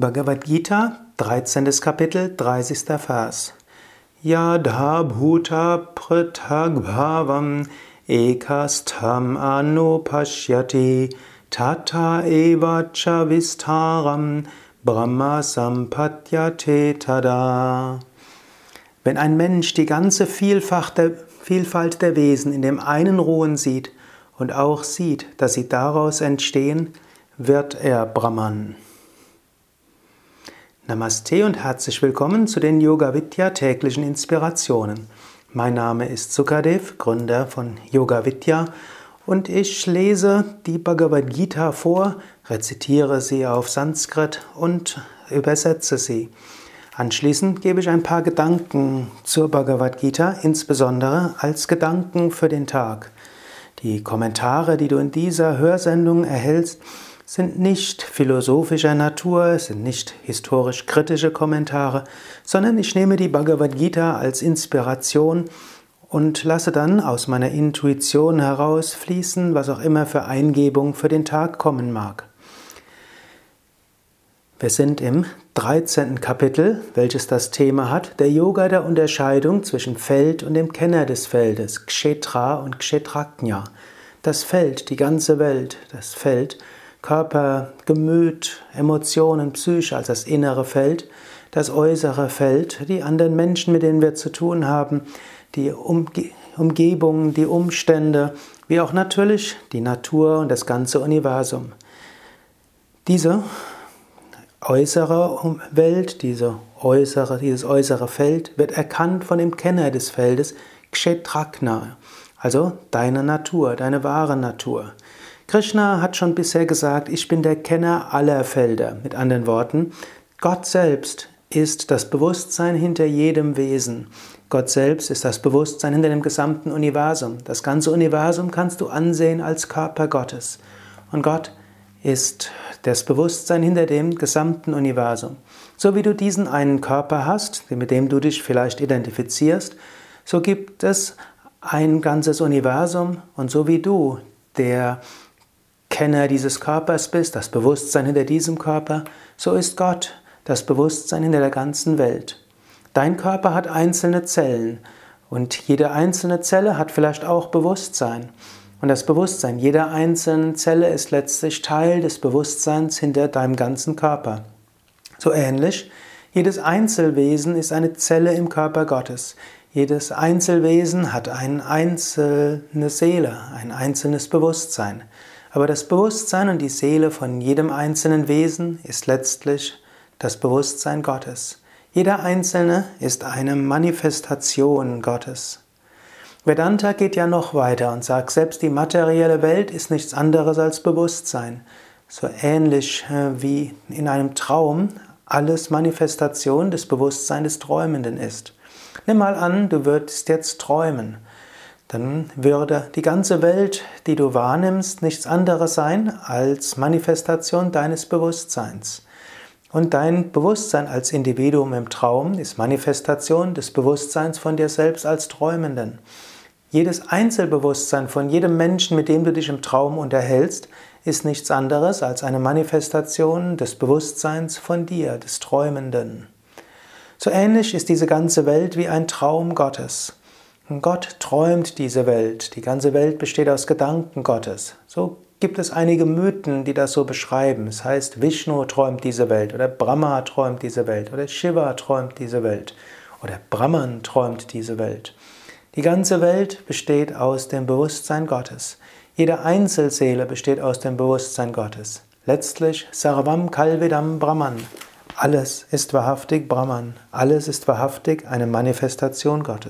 Bhagavad Gita, 13. Kapitel, 30. Vers. Yadha bhuta prithag ekastam anupashyati tata eva cha vistaram brahma sampatyate tada. Wenn ein Mensch die ganze Vielfalt der Wesen in dem einen Ruhen sieht und auch sieht, dass sie daraus entstehen, wird er Brahman. Namaste und herzlich willkommen zu den Yoga Vidya täglichen Inspirationen. Mein Name ist Sukadev, Gründer von Yoga Vidya und ich lese die Bhagavad Gita vor, rezitiere sie auf Sanskrit und übersetze sie. Anschließend gebe ich ein paar Gedanken zur Bhagavad Gita, insbesondere als Gedanken für den Tag. Die Kommentare, die du in dieser Hörsendung erhältst, sind nicht philosophischer Natur, sind nicht historisch kritische Kommentare, sondern ich nehme die Bhagavad Gita als Inspiration und lasse dann aus meiner Intuition heraus fließen, was auch immer für Eingebung für den Tag kommen mag. Wir sind im 13. Kapitel, welches das Thema hat, der Yoga der Unterscheidung zwischen Feld und dem Kenner des Feldes, Kshetra und Kshetraknya. Das Feld, die ganze Welt, das Feld, Körper, Gemüt, Emotionen, Psyche als das innere Feld, das äußere Feld, die anderen Menschen, mit denen wir zu tun haben, die Umge Umgebung, die Umstände, wie auch natürlich die Natur und das ganze Universum. Diese äußere Welt, diese äußere, dieses äußere Feld wird erkannt von dem Kenner des Feldes, Kshetrakna, also deine Natur, deine wahre Natur. Krishna hat schon bisher gesagt, ich bin der Kenner aller Felder. Mit anderen Worten, Gott selbst ist das Bewusstsein hinter jedem Wesen. Gott selbst ist das Bewusstsein hinter dem gesamten Universum. Das ganze Universum kannst du ansehen als Körper Gottes. Und Gott ist das Bewusstsein hinter dem gesamten Universum. So wie du diesen einen Körper hast, mit dem du dich vielleicht identifizierst, so gibt es ein ganzes Universum und so wie du der Kenner dieses Körpers bist, das Bewusstsein hinter diesem Körper, so ist Gott das Bewusstsein hinter der ganzen Welt. Dein Körper hat einzelne Zellen und jede einzelne Zelle hat vielleicht auch Bewusstsein. Und das Bewusstsein jeder einzelnen Zelle ist letztlich Teil des Bewusstseins hinter deinem ganzen Körper. So ähnlich, jedes Einzelwesen ist eine Zelle im Körper Gottes. Jedes Einzelwesen hat eine einzelne Seele, ein einzelnes Bewusstsein. Aber das Bewusstsein und die Seele von jedem einzelnen Wesen ist letztlich das Bewusstsein Gottes. Jeder Einzelne ist eine Manifestation Gottes. Vedanta geht ja noch weiter und sagt, selbst die materielle Welt ist nichts anderes als Bewusstsein. So ähnlich äh, wie in einem Traum alles Manifestation des Bewusstseins des Träumenden ist. Nimm mal an, du würdest jetzt träumen dann würde die ganze Welt, die du wahrnimmst, nichts anderes sein als Manifestation deines Bewusstseins. Und dein Bewusstsein als Individuum im Traum ist Manifestation des Bewusstseins von dir selbst als Träumenden. Jedes Einzelbewusstsein von jedem Menschen, mit dem du dich im Traum unterhältst, ist nichts anderes als eine Manifestation des Bewusstseins von dir, des Träumenden. So ähnlich ist diese ganze Welt wie ein Traum Gottes. Gott träumt diese Welt. Die ganze Welt besteht aus Gedanken Gottes. So gibt es einige Mythen, die das so beschreiben. Es heißt, Vishnu träumt diese Welt oder Brahma träumt diese Welt oder Shiva träumt diese Welt oder Brahman träumt diese Welt. Die ganze Welt besteht aus dem Bewusstsein Gottes. Jede Einzelseele besteht aus dem Bewusstsein Gottes. Letztlich Sarvam Kalvidam Brahman. Alles ist wahrhaftig Brahman. Alles ist wahrhaftig eine Manifestation Gottes.